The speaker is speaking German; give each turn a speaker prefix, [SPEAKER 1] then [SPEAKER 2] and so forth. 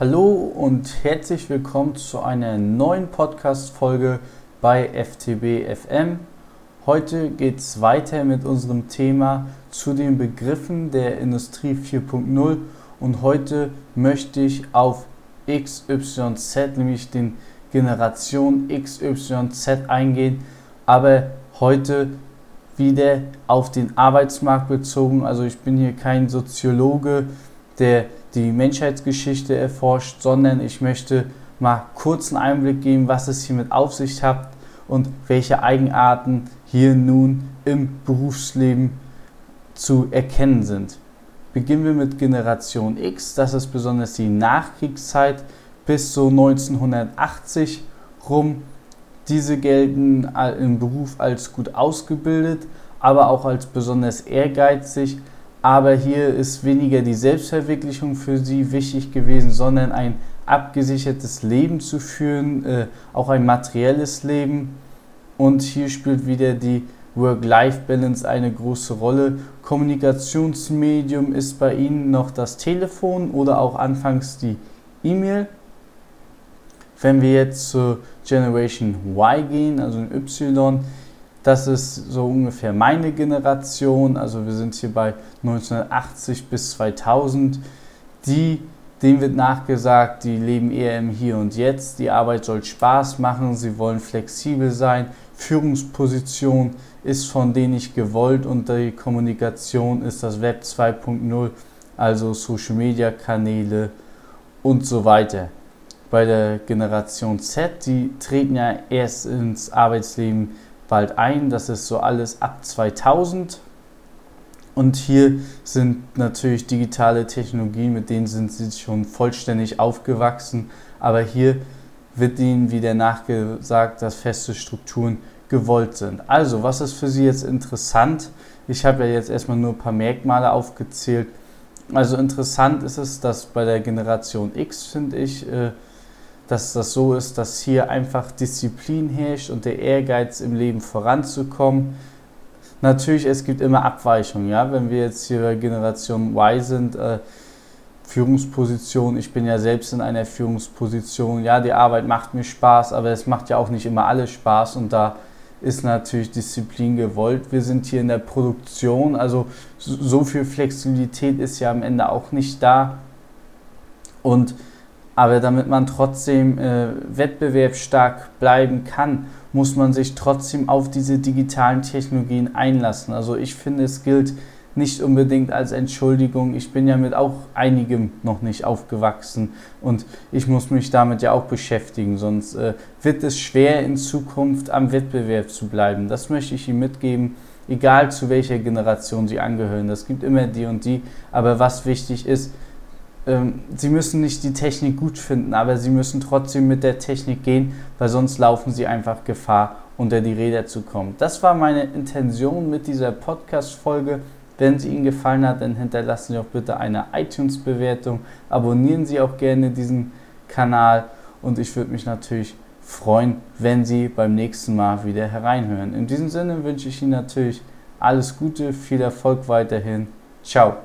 [SPEAKER 1] Hallo und herzlich willkommen zu einer neuen Podcast-Folge bei FTB FM. Heute geht es weiter mit unserem Thema zu den Begriffen der Industrie 4.0 und heute möchte ich auf XYZ, nämlich den Generation XYZ eingehen, aber heute wieder auf den Arbeitsmarkt bezogen. Also ich bin hier kein Soziologe, der die Menschheitsgeschichte erforscht, sondern ich möchte mal kurz einen Einblick geben, was es hier mit Aufsicht hat und welche Eigenarten hier nun im Berufsleben zu erkennen sind. Beginnen wir mit Generation X, das ist besonders die Nachkriegszeit bis so 1980 rum. Diese gelten im Beruf als gut ausgebildet, aber auch als besonders ehrgeizig, aber hier ist weniger die Selbstverwirklichung für sie wichtig gewesen, sondern ein abgesichertes Leben zu führen, äh, auch ein materielles Leben. Und hier spielt wieder die Work-Life-Balance eine große Rolle. Kommunikationsmedium ist bei Ihnen noch das Telefon oder auch anfangs die E-Mail. Wenn wir jetzt zur Generation Y gehen, also in Y, das ist so ungefähr meine Generation. Also wir sind hier bei 1980 bis 2000. Die, denen wird nachgesagt, die leben eher im Hier und Jetzt. Die Arbeit soll Spaß machen. Sie wollen flexibel sein. Führungsposition ist von denen nicht gewollt und die Kommunikation ist das Web 2.0, also Social Media Kanäle und so weiter. Bei der Generation Z, die treten ja erst ins Arbeitsleben bald ein. Das ist so alles ab 2000. Und hier sind natürlich digitale Technologien, mit denen sind sie schon vollständig aufgewachsen. Aber hier wird ihnen wieder nachgesagt, dass feste Strukturen gewollt sind. Also, was ist für Sie jetzt interessant? Ich habe ja jetzt erstmal nur ein paar Merkmale aufgezählt. Also interessant ist es, dass bei der Generation X, finde ich, äh, dass das so ist, dass hier einfach Disziplin herrscht und der Ehrgeiz im Leben voranzukommen. Natürlich, es gibt immer Abweichungen, ja, wenn wir jetzt hier bei Generation Y sind, äh, Führungsposition, ich bin ja selbst in einer Führungsposition, ja, die Arbeit macht mir Spaß, aber es macht ja auch nicht immer alles Spaß und da ist natürlich Disziplin gewollt. Wir sind hier in der Produktion, also so viel Flexibilität ist ja am Ende auch nicht da und aber damit man trotzdem äh, wettbewerbsstark bleiben kann, muss man sich trotzdem auf diese digitalen Technologien einlassen. Also ich finde, es gilt nicht unbedingt als Entschuldigung. Ich bin ja mit auch einigem noch nicht aufgewachsen und ich muss mich damit ja auch beschäftigen, sonst äh, wird es schwer in Zukunft am Wettbewerb zu bleiben. Das möchte ich Ihnen mitgeben, egal zu welcher Generation Sie angehören. Das gibt immer die und die, aber was wichtig ist, ähm, sie müssen nicht die Technik gut finden, aber sie müssen trotzdem mit der Technik gehen, weil sonst laufen sie einfach Gefahr, unter die Räder zu kommen. Das war meine Intention mit dieser Podcast-Folge. Wenn sie Ihnen gefallen hat, dann hinterlassen Sie auch bitte eine iTunes-Bewertung. Abonnieren Sie auch gerne diesen Kanal und ich würde mich natürlich freuen, wenn Sie beim nächsten Mal wieder hereinhören. In diesem Sinne wünsche ich Ihnen natürlich alles Gute, viel Erfolg weiterhin. Ciao.